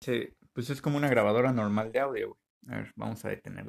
Sí, pues es como una grabadora normal de audio, güey. A ver, vamos a detenerlo.